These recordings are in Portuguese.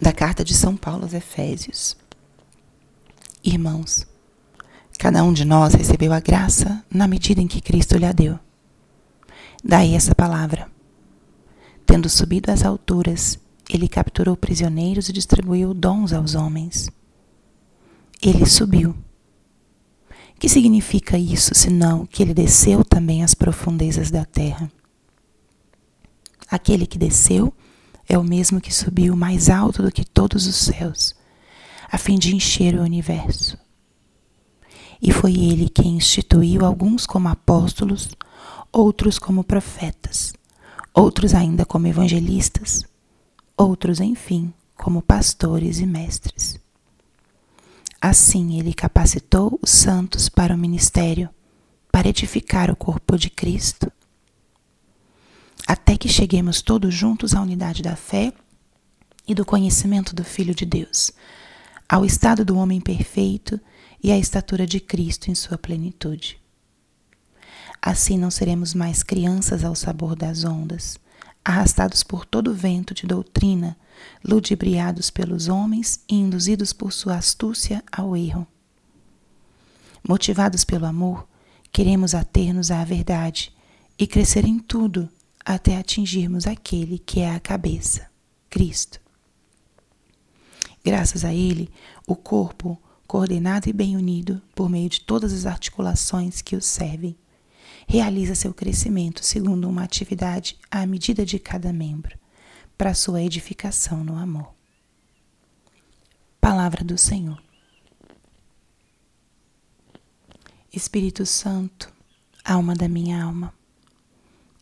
da carta de São Paulo aos Efésios. Irmãos, cada um de nós recebeu a graça na medida em que Cristo lhe a deu. Daí essa palavra. Tendo subido às alturas, ele capturou prisioneiros e distribuiu dons aos homens. Ele subiu. Que significa isso, senão que ele desceu também às profundezas da terra? Aquele que desceu é o mesmo que subiu mais alto do que todos os céus, a fim de encher o universo. E foi ele quem instituiu alguns como apóstolos, outros como profetas, outros ainda como evangelistas, outros, enfim, como pastores e mestres. Assim, ele capacitou os santos para o ministério, para edificar o corpo de Cristo até que cheguemos todos juntos à unidade da fé e do conhecimento do Filho de Deus, ao estado do homem perfeito e à estatura de Cristo em sua plenitude. Assim não seremos mais crianças ao sabor das ondas, arrastados por todo vento de doutrina, ludibriados pelos homens e induzidos por sua astúcia ao erro. Motivados pelo amor, queremos ater-nos à verdade e crescer em tudo até atingirmos aquele que é a cabeça, Cristo. Graças a Ele, o corpo, coordenado e bem unido por meio de todas as articulações que o servem, realiza seu crescimento segundo uma atividade à medida de cada membro, para sua edificação no amor. Palavra do Senhor. Espírito Santo, alma da minha alma,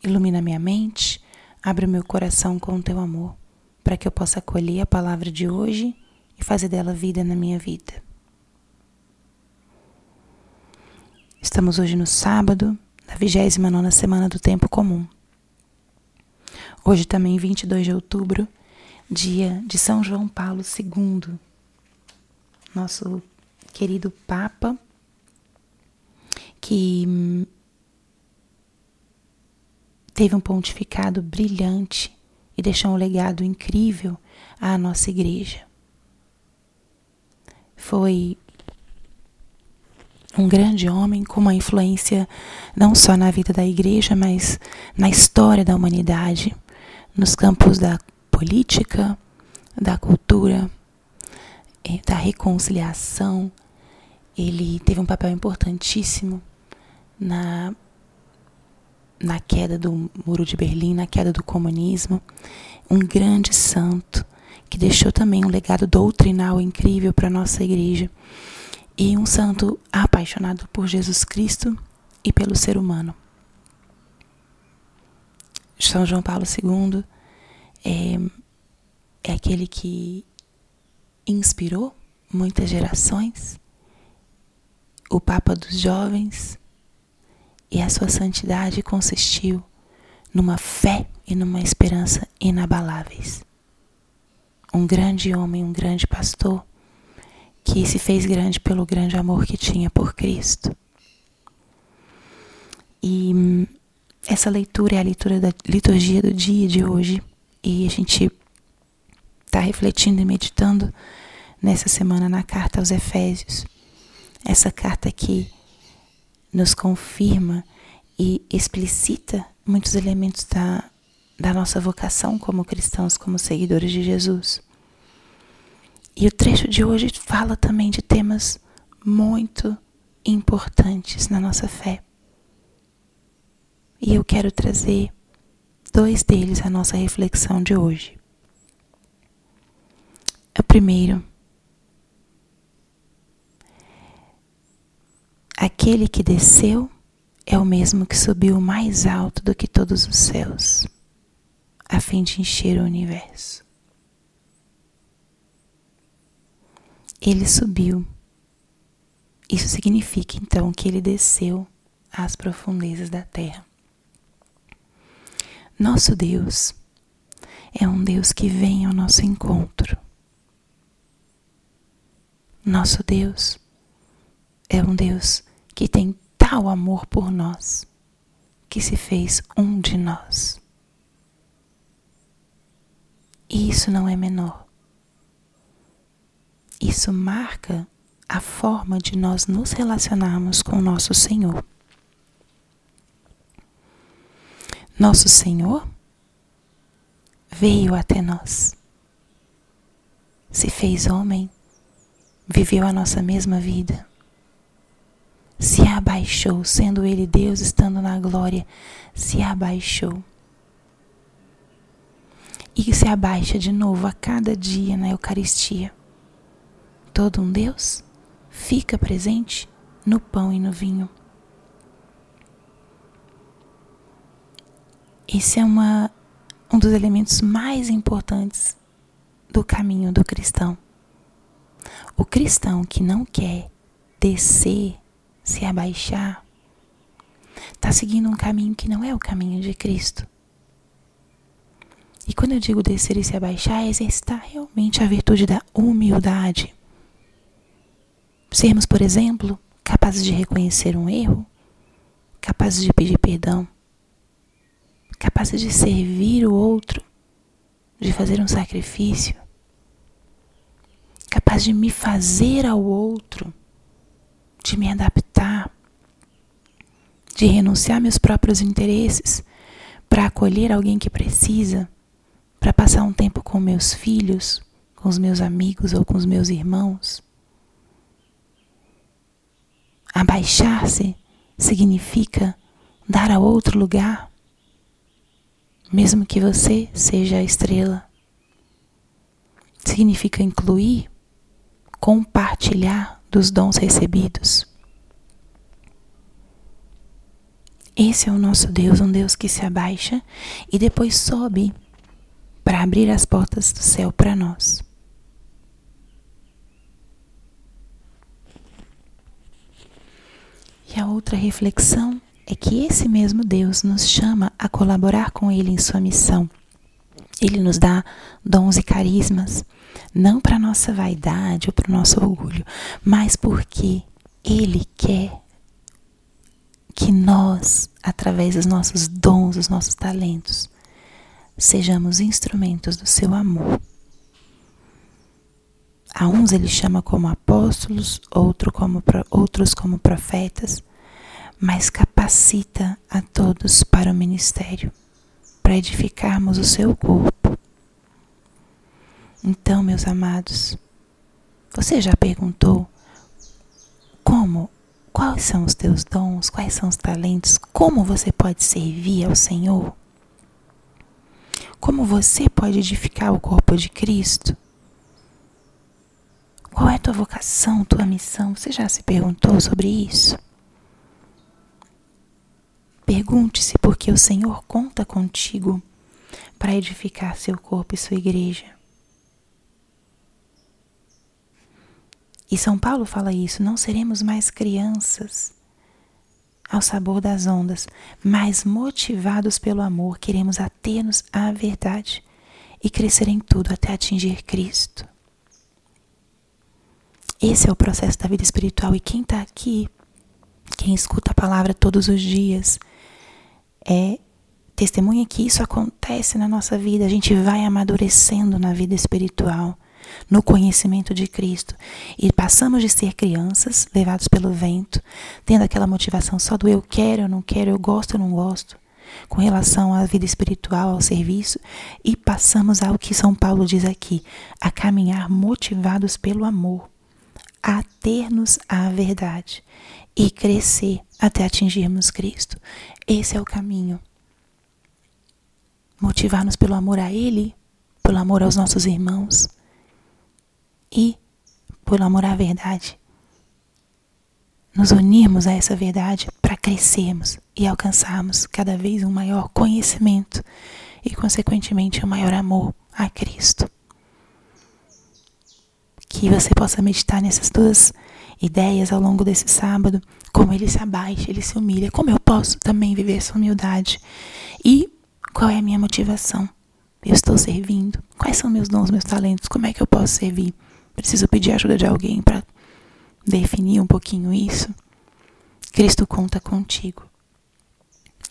Ilumina minha mente, abre o meu coração com o teu amor, para que eu possa acolher a palavra de hoje e fazer dela vida na minha vida. Estamos hoje no sábado, na 29 semana do tempo comum. Hoje também 22 de outubro, dia de São João Paulo II, nosso querido Papa, que teve um pontificado brilhante e deixou um legado incrível à nossa igreja. Foi um grande homem com uma influência não só na vida da igreja, mas na história da humanidade, nos campos da política, da cultura, eh, da reconciliação. Ele teve um papel importantíssimo na na queda do Muro de Berlim, na queda do comunismo, um grande santo que deixou também um legado doutrinal incrível para a nossa igreja e um santo apaixonado por Jesus Cristo e pelo ser humano. São João Paulo II é, é aquele que inspirou muitas gerações, o Papa dos Jovens, e a sua santidade consistiu numa fé e numa esperança inabaláveis. Um grande homem, um grande pastor, que se fez grande pelo grande amor que tinha por Cristo. E hum, essa leitura é a leitura da liturgia do dia de hoje, e a gente está refletindo e meditando nessa semana na carta aos Efésios. Essa carta que nos confirma e explicita muitos elementos da, da nossa vocação como cristãos, como seguidores de Jesus. E o trecho de hoje fala também de temas muito importantes na nossa fé. E eu quero trazer dois deles à nossa reflexão de hoje. O primeiro Aquele que desceu é o mesmo que subiu mais alto do que todos os céus, a fim de encher o universo. Ele subiu. Isso significa então que ele desceu às profundezas da terra. Nosso Deus é um Deus que vem ao nosso encontro. Nosso Deus é um Deus que tem tal amor por nós, que se fez um de nós. E isso não é menor. isso marca a forma de nós nos relacionarmos com nosso Senhor. Nosso Senhor veio até nós, se fez homem, viveu a nossa mesma vida, se abaixou, sendo Ele Deus, estando na glória, se abaixou. E se abaixa de novo a cada dia na Eucaristia. Todo um Deus fica presente no pão e no vinho. Esse é uma, um dos elementos mais importantes do caminho do cristão. O cristão que não quer descer, se abaixar, está seguindo um caminho que não é o caminho de Cristo. E quando eu digo descer e se abaixar, é exercitar realmente a virtude da humildade. Sermos, por exemplo, capazes de reconhecer um erro, capazes de pedir perdão, capazes de servir o outro, de fazer um sacrifício, capaz de me fazer ao outro, de me adaptar, de renunciar meus próprios interesses para acolher alguém que precisa, para passar um tempo com meus filhos, com os meus amigos ou com os meus irmãos. Abaixar-se significa dar a outro lugar, mesmo que você seja a estrela. Significa incluir, compartilhar dos dons recebidos. Esse é o nosso Deus, um Deus que se abaixa e depois sobe para abrir as portas do céu para nós. E a outra reflexão é que esse mesmo Deus nos chama a colaborar com Ele em sua missão. Ele nos dá dons e carismas, não para nossa vaidade ou para o nosso orgulho, mas porque Ele quer que nós, através dos nossos dons, dos nossos talentos, sejamos instrumentos do seu amor. A uns ele chama como apóstolos, outro como, outros como profetas, mas capacita a todos para o ministério, para edificarmos o seu corpo. Então, meus amados, você já perguntou Quais são os teus dons? Quais são os talentos? Como você pode servir ao Senhor? Como você pode edificar o corpo de Cristo? Qual é a tua vocação, tua missão? Você já se perguntou sobre isso? Pergunte-se porque o Senhor conta contigo para edificar seu corpo e sua igreja. E São Paulo fala isso: não seremos mais crianças ao sabor das ondas, mas motivados pelo amor, queremos ater-nos à verdade e crescer em tudo até atingir Cristo. Esse é o processo da vida espiritual e quem está aqui, quem escuta a palavra todos os dias, é testemunha que isso acontece na nossa vida. A gente vai amadurecendo na vida espiritual no conhecimento de Cristo e passamos de ser crianças, levados pelo vento, tendo aquela motivação só do eu quero, eu não quero, eu gosto, eu não gosto, com relação à vida espiritual, ao serviço, e passamos ao que São Paulo diz aqui, a caminhar motivados pelo amor, a ter-nos a verdade e crescer até atingirmos Cristo. Esse é o caminho. Motivar-nos pelo amor a Ele, pelo amor aos nossos irmãos, e, por amor à verdade, nos unirmos a essa verdade para crescermos e alcançarmos cada vez um maior conhecimento e, consequentemente, um maior amor a Cristo. Que você possa meditar nessas duas ideias ao longo desse sábado, como ele se abaixa, ele se humilha, como eu posso também viver essa humildade e qual é a minha motivação. Eu estou servindo? Quais são meus dons, meus talentos? Como é que eu posso servir? Preciso pedir ajuda de alguém para definir um pouquinho isso. Cristo conta contigo.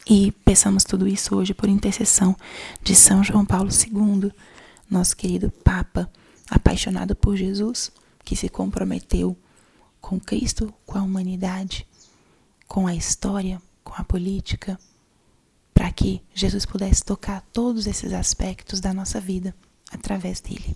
E peçamos tudo isso hoje por intercessão de São João Paulo II, nosso querido Papa, apaixonado por Jesus, que se comprometeu com Cristo, com a humanidade, com a história, com a política, para que Jesus pudesse tocar todos esses aspectos da nossa vida através dele.